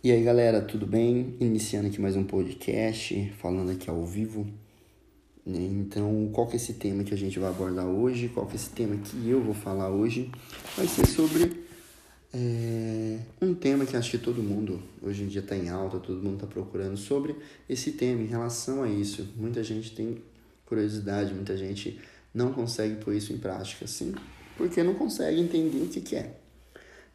E aí galera, tudo bem? Iniciando aqui mais um podcast, falando aqui ao vivo. Né? Então, qual que é esse tema que a gente vai abordar hoje? Qual que é esse tema que eu vou falar hoje? Vai ser sobre é, um tema que acho que todo mundo hoje em dia está em alta, todo mundo está procurando sobre esse tema em relação a isso. Muita gente tem curiosidade, muita gente não consegue pôr isso em prática, sim, porque não consegue entender o que, que é.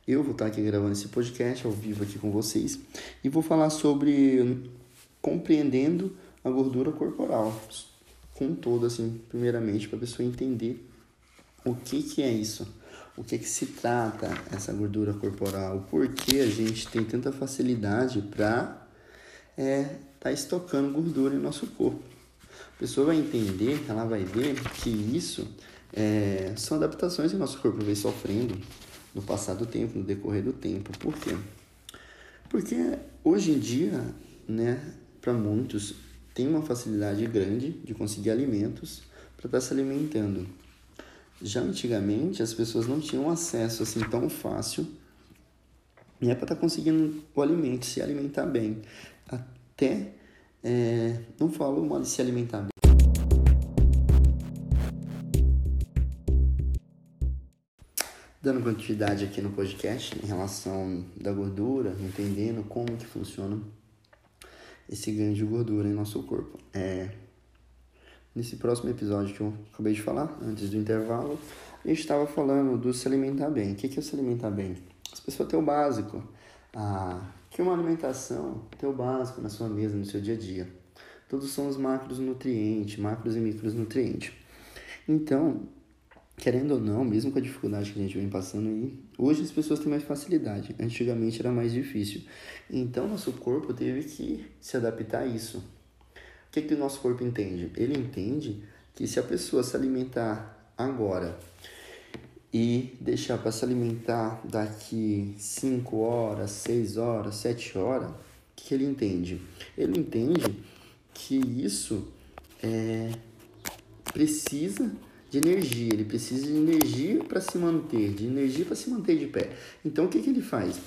Eu vou estar aqui gravando esse podcast ao vivo aqui com vocês e vou falar sobre compreendendo a gordura corporal, com todo assim, primeiramente para a pessoa entender o que que é isso, o que que se trata essa gordura corporal, por que a gente tem tanta facilidade para é, tá estocando gordura em nosso corpo. A pessoa vai entender, ela vai ver que isso é, são adaptações que nosso corpo vem sofrendo no passar do tempo, no decorrer do tempo. Por quê? Porque hoje em dia, né, para muitos, tem uma facilidade grande de conseguir alimentos para estar tá se alimentando. Já antigamente, as pessoas não tinham acesso assim tão fácil né, para estar tá conseguindo o alimento, se alimentar bem. Até, é, não falo mal de se alimentar bem, dando continuidade aqui no podcast em relação da gordura, entendendo como que funciona esse ganho de gordura em nosso corpo. É, nesse próximo episódio que eu acabei de falar, antes do intervalo, a gente estava falando do se alimentar bem. O que é se alimentar bem? As pessoas têm o básico. Ah, que uma alimentação tem o básico na sua mesa, no seu dia a dia. Todos são os macros nutrientes, macros e micros nutrientes. Então, querendo ou não, mesmo com a dificuldade que a gente vem passando aí, hoje as pessoas têm mais facilidade. Antigamente era mais difícil. Então nosso corpo teve que se adaptar a isso. O que, que o nosso corpo entende? Ele entende que se a pessoa se alimentar agora e deixar para se alimentar daqui 5 horas, 6 horas, 7 horas, o que, que ele entende? Ele entende que isso é, precisa de energia, ele precisa de energia para se manter, de energia para se manter de pé. Então o que, que ele faz?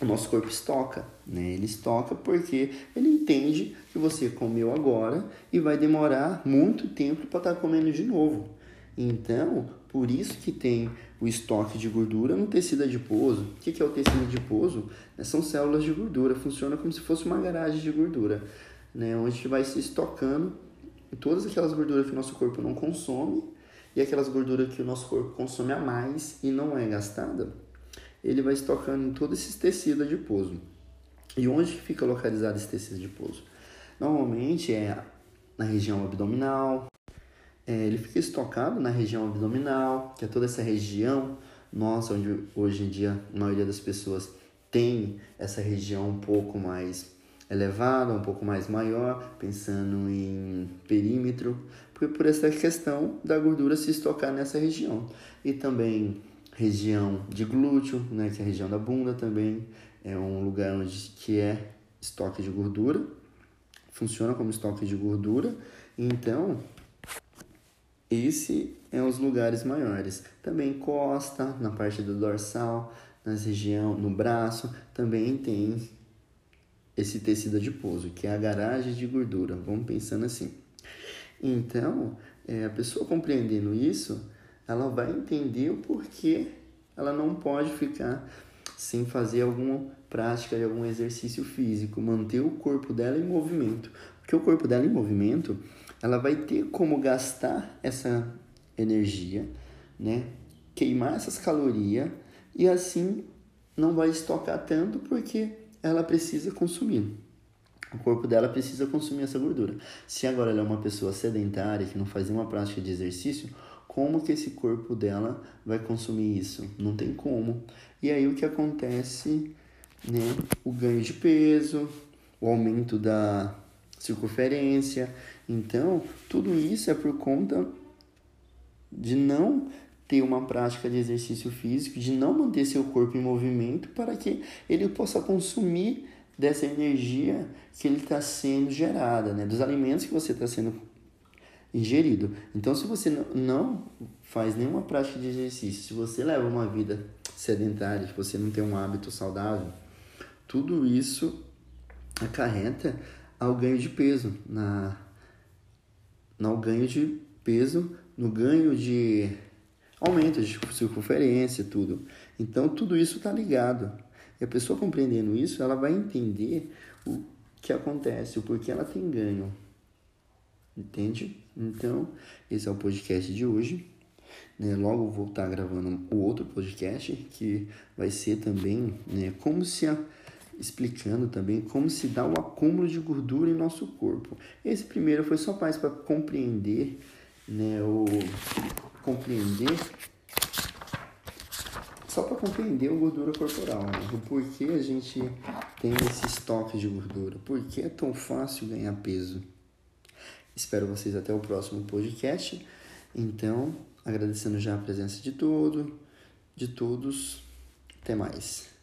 O nosso corpo estoca, né? Ele estoca porque ele entende que você comeu agora e vai demorar muito tempo para estar tá comendo de novo. Então, por isso que tem o estoque de gordura no tecido adiposo. O que é o tecido adiposo? São células de gordura, funciona como se fosse uma garagem de gordura, né? onde vai se estocando todas aquelas gorduras que o nosso corpo não consome e aquelas gorduras que o nosso corpo consome a mais e não é gastada, ele vai estocando em todos esses tecidos adiposo. E onde fica localizado esse tecido adiposo? Normalmente é na região abdominal, é, ele fica estocado na região abdominal, que é toda essa região nossa, onde hoje em dia a maioria das pessoas tem essa região um pouco mais elevada, um pouco mais maior, pensando em perímetro, por, por essa questão da gordura se estocar nessa região. E também região de glúteo, né, que é a região da bunda também, é um lugar onde que é estoque de gordura, funciona como estoque de gordura. Então, esse é os lugares maiores. Também costa, na parte do dorsal, nas região, no braço, também tem esse tecido adiposo, que é a garagem de gordura. Vamos pensando assim. Então, é, a pessoa compreendendo isso, ela vai entender o porquê ela não pode ficar sem fazer alguma prática de algum exercício físico, manter o corpo dela em movimento. Porque o corpo dela em movimento, ela vai ter como gastar essa energia, né? Queimar essas calorias e assim não vai estocar tanto porque ela precisa consumir. O corpo dela precisa consumir essa gordura. Se agora ela é uma pessoa sedentária que não faz nenhuma prática de exercício, como que esse corpo dela vai consumir isso? Não tem como. E aí o que acontece, né? O ganho de peso, o aumento da circunferência. Então, tudo isso é por conta de não ter uma prática de exercício físico, de não manter seu corpo em movimento para que ele possa consumir dessa energia que ele está sendo gerada, né? dos alimentos que você está sendo ingerido. Então, se você não faz nenhuma prática de exercício, se você leva uma vida sedentária, se você não tem um hábito saudável, tudo isso acarreta ao ganho de peso, na, no ganho de peso, no ganho de aumento de circunferência, tudo. Então tudo isso está ligado. E a pessoa compreendendo isso, ela vai entender o que acontece, o porquê ela tem ganho. Entende? Então, esse é o podcast de hoje. Né? Logo vou estar gravando o outro podcast que vai ser também né, como se a, explicando também como se dá o acúmulo de gordura em nosso corpo. Esse primeiro foi só mais para compreender, né, o compreender só para compreender a gordura corporal, né? o porquê a gente tem esse estoque de gordura, por que é tão fácil ganhar peso. Espero vocês até o próximo podcast. Então, agradecendo já a presença de todo, de todos. Até mais.